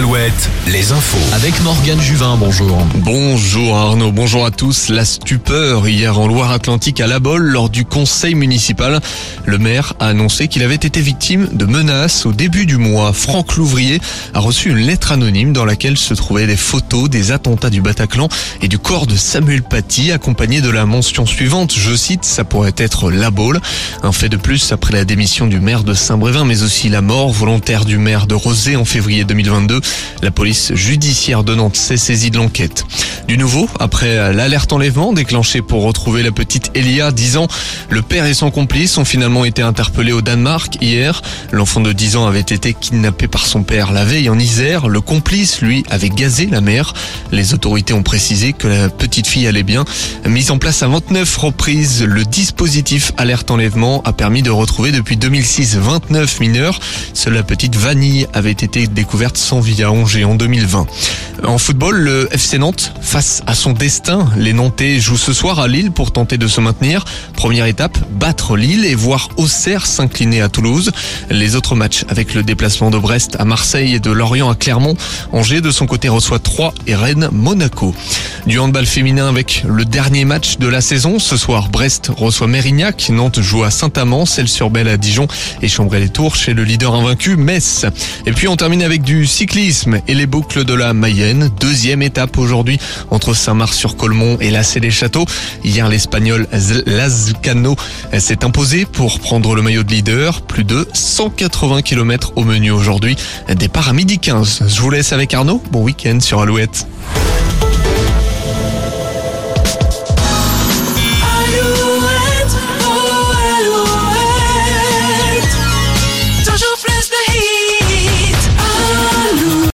Alouette, les infos. Avec Morgane Juvin, bonjour. Bonjour Arnaud, bonjour à tous. La stupeur hier en Loire-Atlantique à La Bolle lors du conseil municipal. Le maire a annoncé qu'il avait été victime de menaces au début du mois. Franck Louvrier a reçu une lettre anonyme dans laquelle se trouvaient des photos des attentats du Bataclan et du corps de Samuel Paty accompagné de la mention suivante, je cite, ça pourrait être La Baule. Un fait de plus après la démission du maire de Saint-Brévin mais aussi la mort volontaire du maire de Rosé en février 2022. La police judiciaire de Nantes s'est saisie de l'enquête. Du nouveau, après l'alerte enlèvement déclenchée pour retrouver la petite Elia, 10 ans, le père et son complice ont finalement été interpellés au Danemark hier. L'enfant de 10 ans avait été kidnappé par son père la veille en Isère. Le complice, lui, avait gazé la mère. Les autorités ont précisé que la petite fille allait bien. Mise en place à 29 reprises, le dispositif alerte enlèvement a permis de retrouver depuis 2006 29 mineurs. Seule la petite Vanille avait été découverte sans vie à Angers en 2020. En football, le FC Nantes face à son destin. Les Nantais jouent ce soir à Lille pour tenter de se maintenir. Première étape, battre Lille et voir Auxerre s'incliner à Toulouse. Les autres matchs avec le déplacement de Brest à Marseille et de Lorient à Clermont. Angers de son côté reçoit 3 et Rennes Monaco. Du handball féminin avec le dernier match de la saison. Ce soir, Brest reçoit Mérignac. Nantes joue à Saint-Amand, Celle-sur-Belle à Dijon et Chambray-les-Tours chez le leader invaincu Metz. Et puis on termine avec du cyclisme et les boucles de la Mayenne. Deuxième étape aujourd'hui entre Saint-Marc-sur-Colmont et la des Châteaux. Hier, l'Espagnol Lazcano s'est imposé pour prendre le maillot de leader. Plus de 180 km au menu aujourd'hui. Départ à midi 15. Je vous laisse avec Arnaud. Bon week-end sur Alouette.